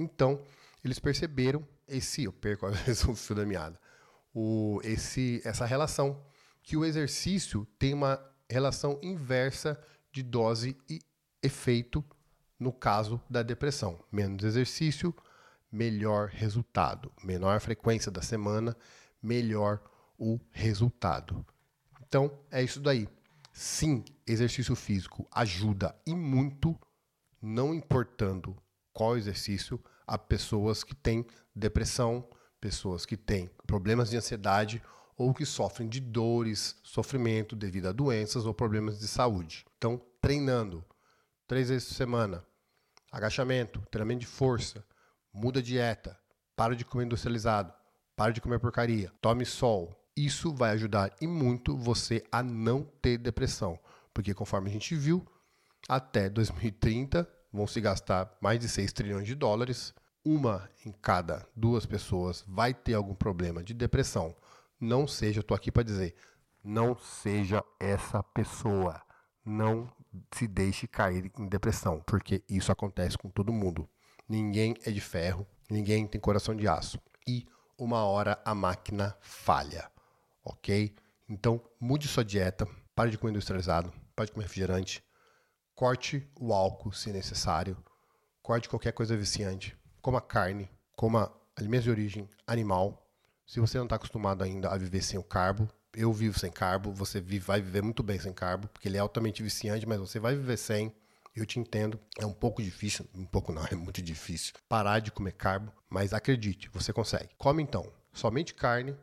Então, eles perceberam esse, eu perco às o fio da meada, o, esse, essa relação, que o exercício tem uma relação inversa de dose e efeito no caso da depressão. Menos exercício, melhor resultado. Menor frequência da semana, melhor o resultado. Então, é isso daí. Sim, exercício físico ajuda e muito, não importando qual exercício, a pessoas que têm depressão, pessoas que têm problemas de ansiedade ou que sofrem de dores, sofrimento devido a doenças ou problemas de saúde. Então, treinando três vezes por semana, agachamento, treinamento de força, muda dieta, para de comer industrializado, para de comer porcaria, tome sol. Isso vai ajudar e muito você a não ter depressão, porque conforme a gente viu, até 2030 vão se gastar mais de 6 trilhões de dólares. Uma em cada duas pessoas vai ter algum problema de depressão. Não seja, tô aqui para dizer, não seja essa pessoa. Não se deixe cair em depressão, porque isso acontece com todo mundo. Ninguém é de ferro, ninguém tem coração de aço. E uma hora a máquina falha, ok? Então mude sua dieta, pare de comer industrializado, pare de comer refrigerante, corte o álcool se necessário, corte qualquer coisa viciante, coma carne, coma alimentos de origem animal. Se você não está acostumado ainda a viver sem o carbo, eu vivo sem carbo, você vive, vai viver muito bem sem carbo, porque ele é altamente viciante, mas você vai viver sem. Eu te entendo, é um pouco difícil, um pouco não, é muito difícil parar de comer carbo, mas acredite, você consegue. Come então somente carne,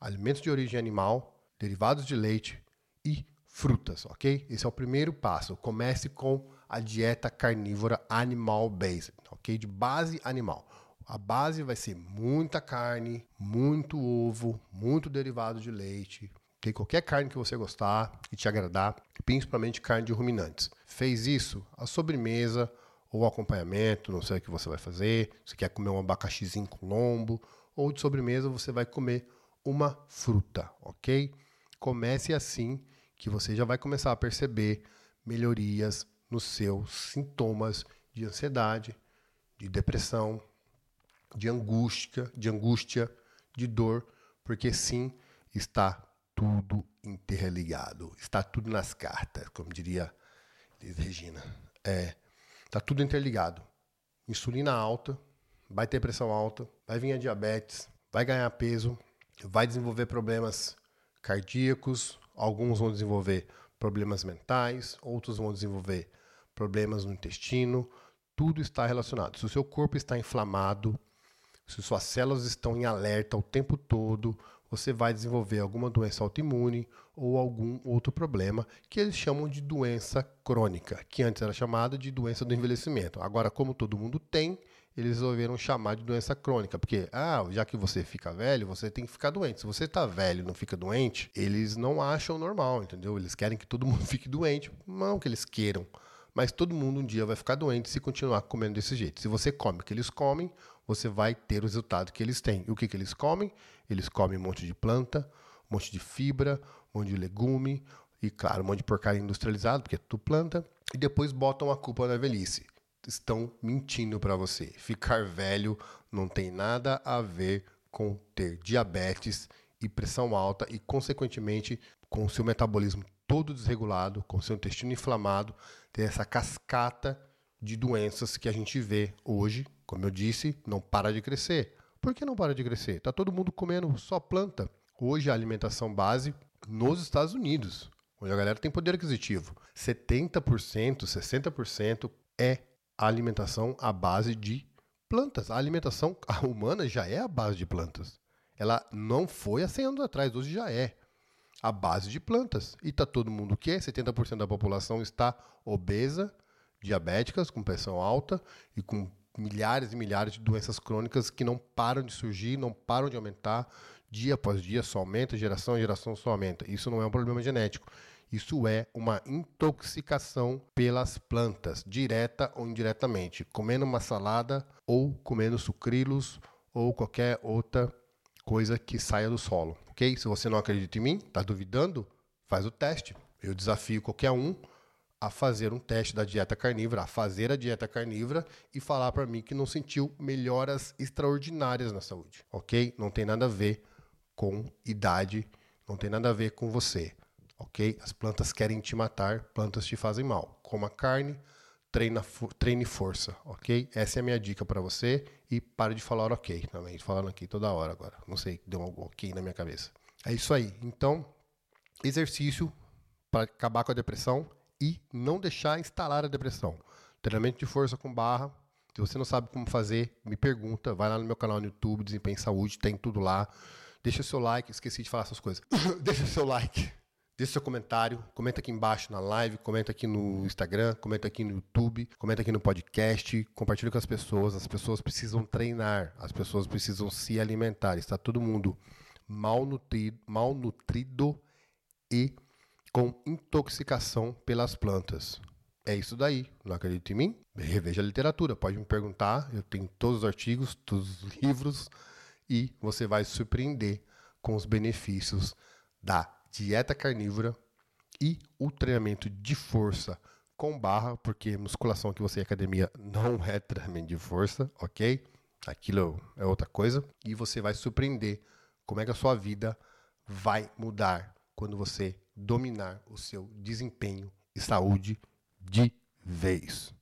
alimentos de origem animal, derivados de leite e frutas, ok? Esse é o primeiro passo. Comece com a dieta carnívora animal based, ok? De base animal. A base vai ser muita carne, muito ovo, muito derivado de leite, okay? qualquer carne que você gostar e te agradar, principalmente carne de ruminantes. Fez isso, a sobremesa ou acompanhamento, não sei o que você vai fazer, você quer comer um abacaxizinho com lombo, ou de sobremesa você vai comer uma fruta, ok? Comece assim que você já vai começar a perceber melhorias nos seus sintomas de ansiedade, de depressão, de angústia, de angústia, de dor, porque sim, está tudo interligado, está tudo nas cartas, como diria Liz Regina. É, está tudo interligado. Insulina alta, vai ter pressão alta, vai vir a diabetes, vai ganhar peso, vai desenvolver problemas cardíacos, alguns vão desenvolver problemas mentais, outros vão desenvolver problemas no intestino, tudo está relacionado. Se o seu corpo está inflamado, se suas células estão em alerta o tempo todo, você vai desenvolver alguma doença autoimune ou algum outro problema que eles chamam de doença crônica, que antes era chamada de doença do envelhecimento. Agora, como todo mundo tem, eles resolveram chamar de doença crônica, porque, ah, já que você fica velho, você tem que ficar doente. Se você tá velho e não fica doente, eles não acham normal, entendeu? Eles querem que todo mundo fique doente, não que eles queiram. Mas todo mundo um dia vai ficar doente se continuar comendo desse jeito. Se você come o que eles comem, você vai ter o resultado que eles têm. E o que, que eles comem? Eles comem um monte de planta, um monte de fibra, um monte de legume, e claro, um monte de porcaria industrializado, porque é tudo planta, e depois botam a culpa na velhice. Estão mentindo para você. Ficar velho não tem nada a ver com ter diabetes e pressão alta e, consequentemente, com o seu metabolismo todo desregulado, com seu intestino inflamado, ter essa cascata de doenças que a gente vê hoje, como eu disse, não para de crescer. Por que não para de crescer? Está todo mundo comendo só planta. Hoje a alimentação base nos Estados Unidos, onde a galera tem poder aquisitivo, 70%, 60% é a alimentação à base de plantas. A alimentação humana já é a base de plantas. Ela não foi há 100 anos atrás, hoje já é a base de plantas. E está todo mundo o quê? 70% da população está obesa, diabéticas, com pressão alta e com milhares e milhares de doenças crônicas que não param de surgir, não param de aumentar, dia após dia só aumenta, geração a geração só aumenta. Isso não é um problema genético. Isso é uma intoxicação pelas plantas, direta ou indiretamente, comendo uma salada ou comendo sucrilos ou qualquer outra coisa que saia do solo, ok? Se você não acredita em mim, está duvidando, faz o teste. Eu desafio qualquer um a fazer um teste da dieta carnívora, a fazer a dieta carnívora e falar para mim que não sentiu melhoras extraordinárias na saúde, ok? Não tem nada a ver com idade, não tem nada a ver com você, ok? As plantas querem te matar, plantas te fazem mal. Coma carne, treina, treine força, ok? Essa é a minha dica para você e pare de falar ok também, falando aqui toda hora agora. Não sei, deu um ok na minha cabeça. É isso aí. Então, exercício para acabar com a depressão e não deixar instalar a depressão. Treinamento de força com barra. Se você não sabe como fazer, me pergunta. Vai lá no meu canal no YouTube, Desempenho Saúde, tem tudo lá. Deixa seu like, esqueci de falar essas coisas. Deixa seu like. Deixa seu comentário, comenta aqui embaixo na live, comenta aqui no Instagram, comenta aqui no YouTube, comenta aqui no podcast, compartilha com as pessoas. As pessoas precisam treinar, as pessoas precisam se alimentar. Está todo mundo malnutrido, malnutrido e com intoxicação pelas plantas. É isso daí. Não acredita em mim? Reveja a literatura. Pode me perguntar. Eu tenho todos os artigos, todos os livros e você vai se surpreender com os benefícios da dieta carnívora e o treinamento de força com barra, porque musculação que você em academia não é treinamento de força, ok? Aquilo é outra coisa. E você vai surpreender como é que a sua vida vai mudar quando você dominar o seu desempenho e saúde de vez.